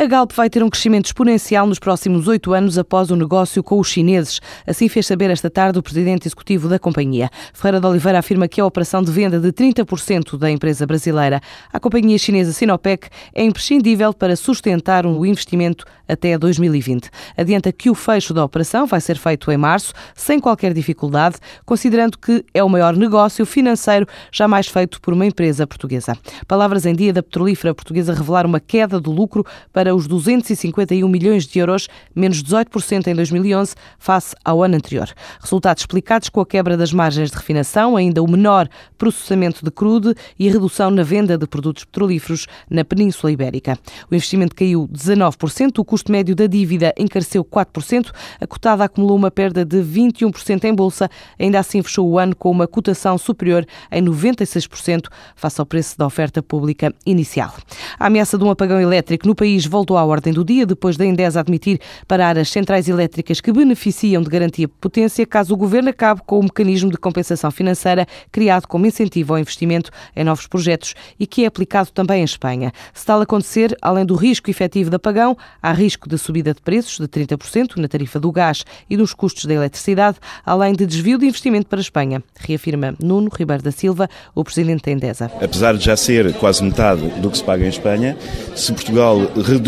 A Galp vai ter um crescimento exponencial nos próximos oito anos após o negócio com os chineses. Assim fez saber esta tarde o presidente executivo da companhia. Ferreira de Oliveira afirma que a operação de venda de 30% da empresa brasileira à companhia chinesa Sinopec é imprescindível para sustentar o investimento até 2020. Adianta que o fecho da operação vai ser feito em março, sem qualquer dificuldade, considerando que é o maior negócio financeiro jamais feito por uma empresa portuguesa. Palavras em dia da petrolífera portuguesa revelar uma queda do lucro para os 251 milhões de euros, menos 18% em 2011, face ao ano anterior. Resultados explicados com a quebra das margens de refinação, ainda o menor processamento de crude e a redução na venda de produtos petrolíferos na Península Ibérica. O investimento caiu 19%, o custo médio da dívida encareceu 4%, a cotada acumulou uma perda de 21% em bolsa, ainda assim fechou o ano com uma cotação superior em 96% face ao preço da oferta pública inicial. A ameaça de um apagão elétrico no país voltou à ordem do dia depois da Endesa admitir parar as centrais elétricas que beneficiam de garantia de potência caso o governo acabe com o mecanismo de compensação financeira criado como incentivo ao investimento em novos projetos e que é aplicado também em Espanha. Se tal acontecer, além do risco efetivo de apagão, há risco de subida de preços de 30% na tarifa do gás e dos custos da eletricidade, além de desvio de investimento para a Espanha, reafirma Nuno Ribeiro da Silva, o presidente da Endesa. Apesar de já ser quase metade do que se paga em Espanha, se Portugal reduz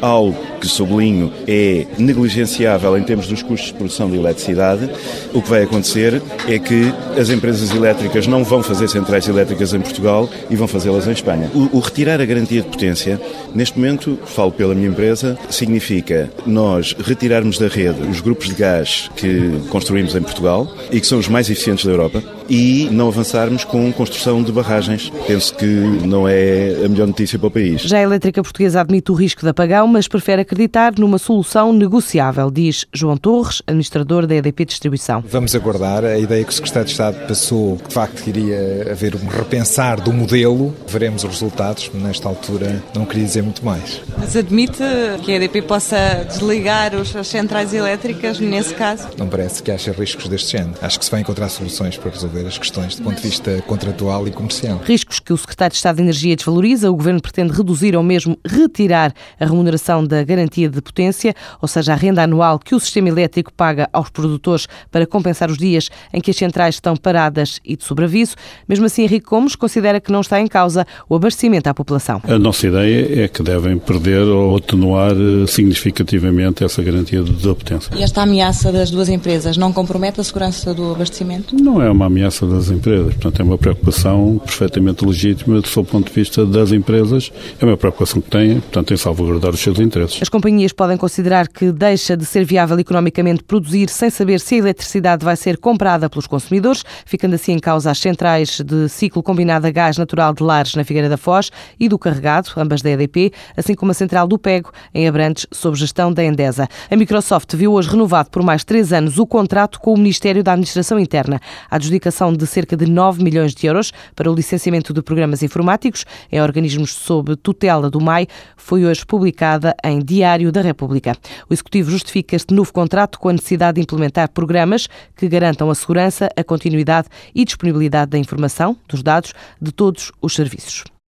algo que, sublinho, é negligenciável em termos dos custos de produção de eletricidade, o que vai acontecer é que as empresas elétricas não vão fazer centrais elétricas em Portugal e vão fazê-las em Espanha. O, o retirar a garantia de potência, neste momento, falo pela minha empresa, significa nós retirarmos da rede os grupos de gás que construímos em Portugal e que são os mais eficientes da Europa e não avançarmos com construção de barragens. Penso que não é a melhor notícia para o país. Já a elétrica portuguesa admite o risco de apagão, mas prefere acreditar numa solução negociável, diz João Torres, administrador da EDP Distribuição. Vamos aguardar. A ideia que o Secretário de Estado passou, que de facto iria haver um repensar do modelo, veremos os resultados. Nesta altura, não queria dizer muito mais. Mas admite que a EDP possa desligar as centrais elétricas nesse caso? Não parece que haja riscos deste género. Acho que se vai encontrar soluções para resolver resolver as questões do ponto de vista contratual e comercial. Riscos que o Secretário de Estado de Energia desvaloriza. O Governo pretende reduzir ou mesmo retirar a remuneração da garantia de potência, ou seja, a renda anual que o sistema elétrico paga aos produtores para compensar os dias em que as centrais estão paradas e de sobreaviso. Mesmo assim, Henrique Gomes considera que não está em causa o abastecimento à população. A nossa ideia é que devem perder ou atenuar eh, significativamente essa garantia de potência. E esta ameaça das duas empresas não compromete a segurança do abastecimento? Não é uma ameaça das empresas. Portanto, é uma preocupação perfeitamente legítima do seu ponto de vista das empresas. É uma preocupação que têm, portanto, salvaguardar os seus interesses. As companhias podem considerar que deixa de ser viável economicamente produzir sem saber se a eletricidade vai ser comprada pelos consumidores, ficando assim em causa as centrais de ciclo combinado a gás natural de Lares na Figueira da Foz e do Carregado, ambas da EDP, assim como a central do Pego, em Abrantes, sob gestão da Endesa. A Microsoft viu hoje renovado por mais três anos o contrato com o Ministério da Administração Interna. A adjudicação de cerca de 9 milhões de euros para o licenciamento de programas informáticos em organismos sob tutela do MAI foi hoje publicada em Diário da República. O Executivo justifica este novo contrato com a necessidade de implementar programas que garantam a segurança, a continuidade e disponibilidade da informação, dos dados, de todos os serviços.